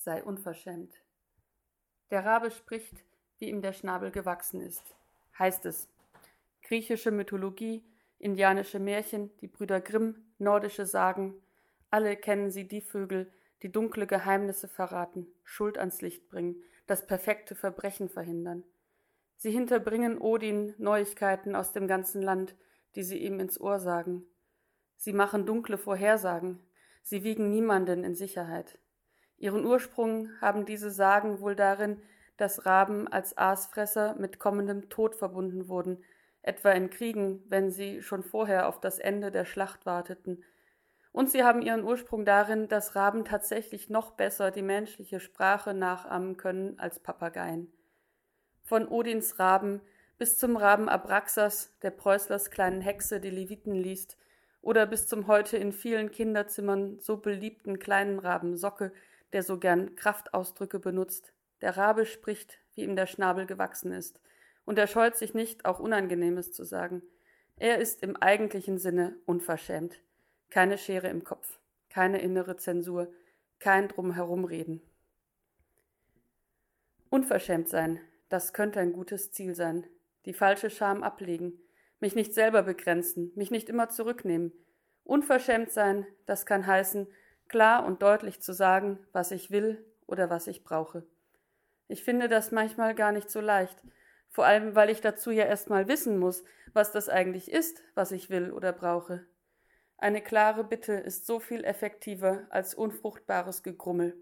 sei unverschämt. Der Rabe spricht, wie ihm der Schnabel gewachsen ist, heißt es. Griechische Mythologie, indianische Märchen, die Brüder Grimm, nordische Sagen, alle kennen sie die Vögel, die dunkle Geheimnisse verraten, Schuld ans Licht bringen, das perfekte Verbrechen verhindern. Sie hinterbringen Odin Neuigkeiten aus dem ganzen Land, die sie ihm ins Ohr sagen. Sie machen dunkle Vorhersagen, sie wiegen niemanden in Sicherheit. Ihren Ursprung haben diese Sagen wohl darin, dass Raben als Aasfresser mit kommendem Tod verbunden wurden, etwa in Kriegen, wenn sie schon vorher auf das Ende der Schlacht warteten. Und sie haben ihren Ursprung darin, dass Raben tatsächlich noch besser die menschliche Sprache nachahmen können als Papageien. Von Odins Raben bis zum Raben Abraxas, der Preußlers kleinen Hexe, die Leviten liest, oder bis zum heute in vielen Kinderzimmern so beliebten kleinen Raben Socke, der so gern Kraftausdrücke benutzt. Der Rabe spricht, wie ihm der Schnabel gewachsen ist, und er scheut sich nicht, auch Unangenehmes zu sagen. Er ist im eigentlichen Sinne unverschämt. Keine Schere im Kopf, keine innere Zensur, kein Drumherumreden. Unverschämt sein, das könnte ein gutes Ziel sein. Die falsche Scham ablegen, mich nicht selber begrenzen, mich nicht immer zurücknehmen. Unverschämt sein, das kann heißen, klar und deutlich zu sagen, was ich will oder was ich brauche. Ich finde das manchmal gar nicht so leicht, vor allem weil ich dazu ja erst mal wissen muss, was das eigentlich ist, was ich will oder brauche. Eine klare Bitte ist so viel effektiver als unfruchtbares Gegrummel.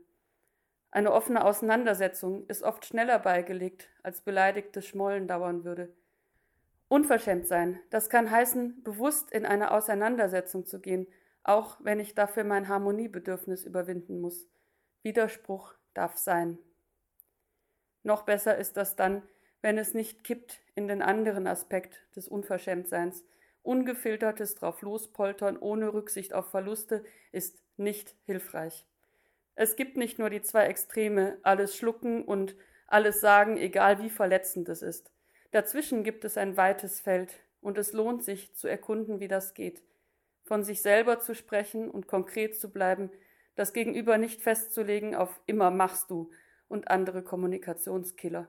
Eine offene Auseinandersetzung ist oft schneller beigelegt, als beleidigtes Schmollen dauern würde. Unverschämt sein, das kann heißen, bewusst in eine Auseinandersetzung zu gehen, auch wenn ich dafür mein Harmoniebedürfnis überwinden muss. Widerspruch darf sein. Noch besser ist das dann, wenn es nicht kippt in den anderen Aspekt des Unverschämtseins. Ungefiltertes drauf lospoltern ohne Rücksicht auf Verluste ist nicht hilfreich. Es gibt nicht nur die zwei Extreme, alles schlucken und alles sagen, egal wie verletzend es ist. Dazwischen gibt es ein weites Feld, und es lohnt sich zu erkunden, wie das geht. Von sich selber zu sprechen und konkret zu bleiben, das Gegenüber nicht festzulegen auf immer machst du und andere Kommunikationskiller.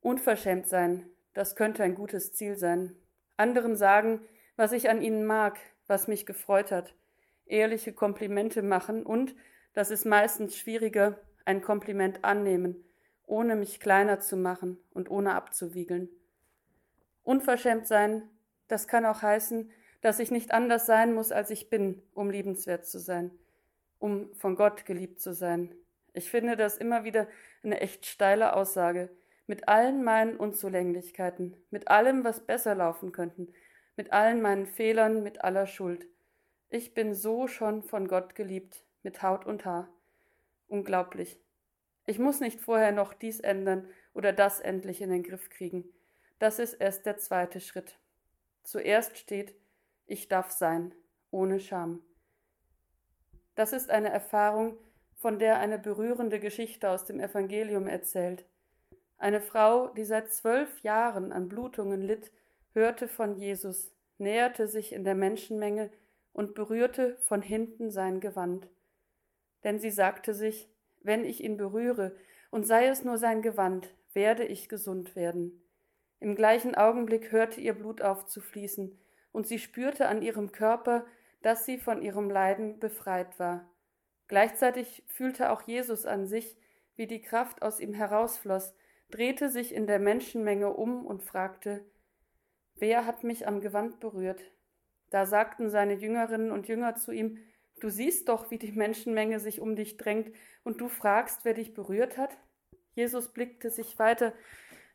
Unverschämt sein, das könnte ein gutes Ziel sein. Anderen sagen, was ich an ihnen mag, was mich gefreut hat, ehrliche Komplimente machen und, das ist meistens schwieriger, ein Kompliment annehmen ohne mich kleiner zu machen und ohne abzuwiegeln. Unverschämt sein, das kann auch heißen, dass ich nicht anders sein muss, als ich bin, um liebenswert zu sein, um von Gott geliebt zu sein. Ich finde das immer wieder eine echt steile Aussage, mit allen meinen Unzulänglichkeiten, mit allem, was besser laufen könnten, mit allen meinen Fehlern, mit aller Schuld. Ich bin so schon von Gott geliebt, mit Haut und Haar. Unglaublich. Ich muss nicht vorher noch dies ändern oder das endlich in den Griff kriegen. Das ist erst der zweite Schritt. Zuerst steht, ich darf sein, ohne Scham. Das ist eine Erfahrung, von der eine berührende Geschichte aus dem Evangelium erzählt. Eine Frau, die seit zwölf Jahren an Blutungen litt, hörte von Jesus, näherte sich in der Menschenmenge und berührte von hinten sein Gewand. Denn sie sagte sich, wenn ich ihn berühre, und sei es nur sein Gewand, werde ich gesund werden. Im gleichen Augenblick hörte ihr Blut auf zu fließen, und sie spürte an ihrem Körper, dass sie von ihrem Leiden befreit war. Gleichzeitig fühlte auch Jesus an sich, wie die Kraft aus ihm herausfloss, drehte sich in der Menschenmenge um und fragte Wer hat mich am Gewand berührt? Da sagten seine Jüngerinnen und Jünger zu ihm Du siehst doch, wie die Menschenmenge sich um dich drängt, und du fragst, wer dich berührt hat? Jesus blickte sich weiter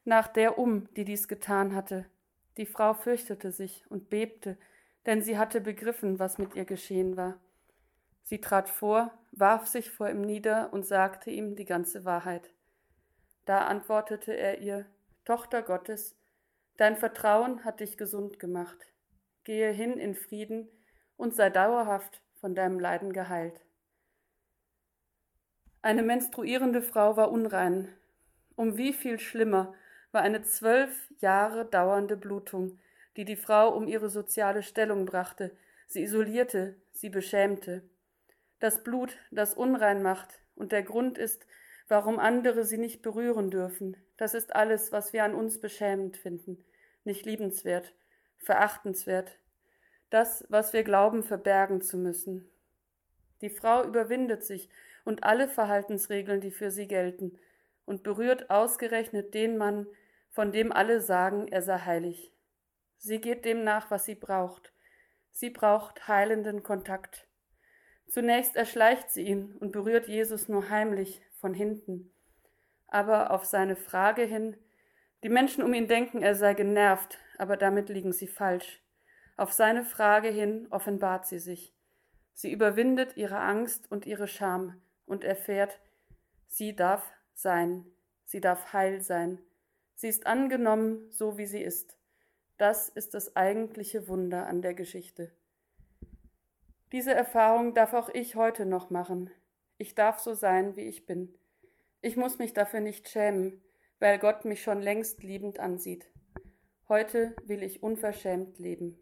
nach der um, die dies getan hatte. Die Frau fürchtete sich und bebte, denn sie hatte begriffen, was mit ihr geschehen war. Sie trat vor, warf sich vor ihm nieder und sagte ihm die ganze Wahrheit. Da antwortete er ihr Tochter Gottes, dein Vertrauen hat dich gesund gemacht. Gehe hin in Frieden und sei dauerhaft von deinem Leiden geheilt. Eine menstruierende Frau war unrein. Um wie viel schlimmer war eine zwölf Jahre dauernde Blutung, die die Frau um ihre soziale Stellung brachte, sie isolierte, sie beschämte. das Blut, das unrein macht und der Grund ist, warum andere sie nicht berühren dürfen. Das ist alles, was wir an uns beschämend finden, nicht liebenswert, verachtenswert, das, was wir glauben, verbergen zu müssen. Die Frau überwindet sich und alle Verhaltensregeln, die für sie gelten, und berührt ausgerechnet den Mann, von dem alle sagen, er sei heilig. Sie geht dem nach, was sie braucht. Sie braucht heilenden Kontakt. Zunächst erschleicht sie ihn und berührt Jesus nur heimlich von hinten. Aber auf seine Frage hin, die Menschen um ihn denken, er sei genervt, aber damit liegen sie falsch. Auf seine Frage hin offenbart sie sich. Sie überwindet ihre Angst und ihre Scham und erfährt, sie darf sein, sie darf heil sein, sie ist angenommen, so wie sie ist. Das ist das eigentliche Wunder an der Geschichte. Diese Erfahrung darf auch ich heute noch machen. Ich darf so sein, wie ich bin. Ich muss mich dafür nicht schämen, weil Gott mich schon längst liebend ansieht. Heute will ich unverschämt leben.